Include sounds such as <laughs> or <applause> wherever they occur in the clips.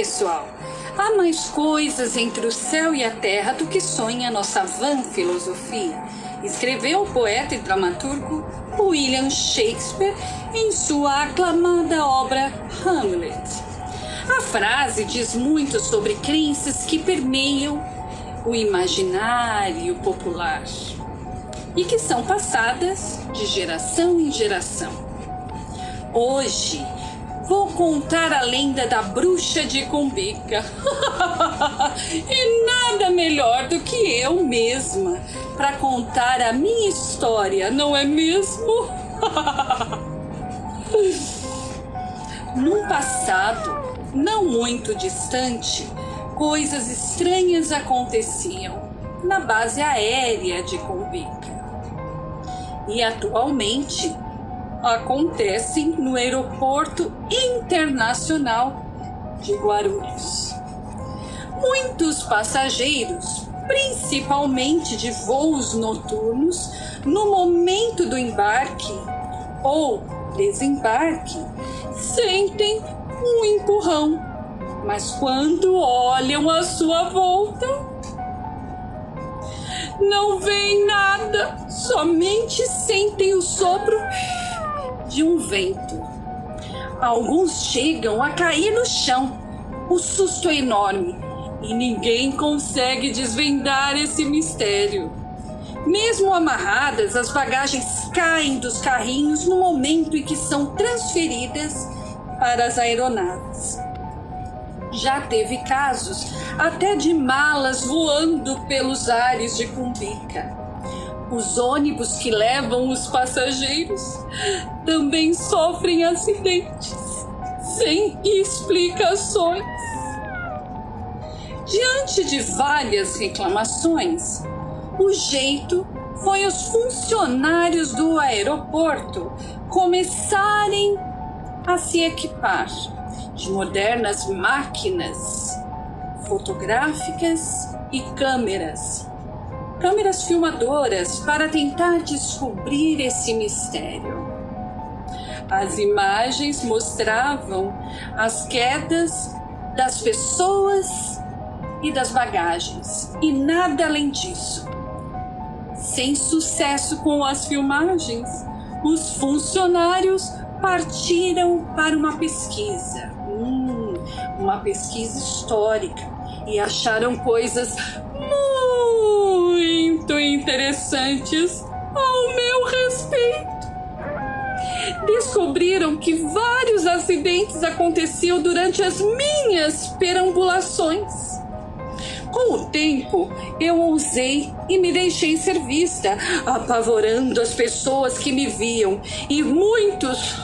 pessoal, há mais coisas entre o céu e a terra do que sonha nossa vã filosofia, escreveu o poeta e dramaturgo William Shakespeare em sua aclamada obra Hamlet. A frase diz muito sobre crenças que permeiam o imaginário popular e que são passadas de geração em geração. Hoje vou contar a lenda da bruxa de Cumbica. <laughs> e nada melhor do que eu mesma para contar a minha história, não é mesmo? <laughs> Num passado não muito distante, coisas estranhas aconteciam na base aérea de Cumbica. E atualmente acontecem no Aeroporto Internacional de Guarulhos. Muitos passageiros, principalmente de voos noturnos, no momento do embarque ou desembarque, sentem um empurrão, mas quando olham à sua volta, não veem nada, somente sentem o sopro de um vento. Alguns chegam a cair no chão. O susto é enorme e ninguém consegue desvendar esse mistério. Mesmo amarradas, as bagagens caem dos carrinhos no momento em que são transferidas para as aeronaves. Já teve casos até de malas voando pelos ares de Cumbica. Os ônibus que levam os passageiros também sofrem acidentes sem explicações. Diante de várias reclamações, o jeito foi os funcionários do aeroporto começarem a se equipar de modernas máquinas fotográficas e câmeras câmeras filmadoras para tentar descobrir esse mistério. As imagens mostravam as quedas das pessoas e das bagagens, e nada além disso. Sem sucesso com as filmagens, os funcionários partiram para uma pesquisa, hum, uma pesquisa histórica, e acharam coisas muito interessantes ao meu respeito. Descobriram que vários acidentes aconteciam durante as minhas perambulações. Com o tempo, eu ousei e me deixei ser vista, apavorando as pessoas que me viam, e muitos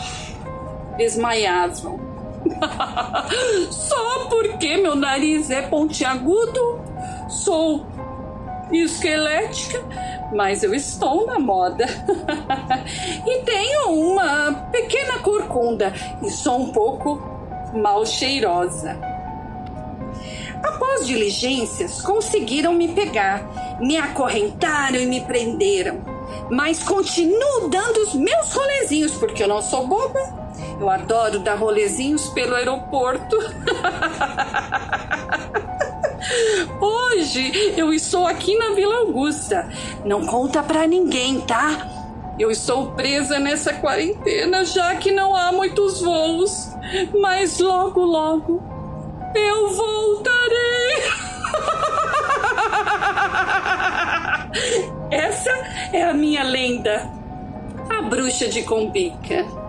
desmaiavam. <laughs> Só porque meu nariz é pontiagudo, sou esquelética, mas eu estou na moda. <laughs> e tenho uma pequena corcunda e sou um pouco mal cheirosa. Após diligências, conseguiram me pegar, me acorrentaram e me prenderam. Mas continuo dando os meus rolezinhos, porque eu não sou boba. Eu adoro dar rolezinhos pelo aeroporto. <laughs> Hoje eu estou aqui na Vila Augusta. Não conta pra ninguém, tá? Eu estou presa nessa quarentena já que não há muitos voos. Mas logo, logo eu voltarei. <laughs> Essa é a minha lenda, a bruxa de Combica.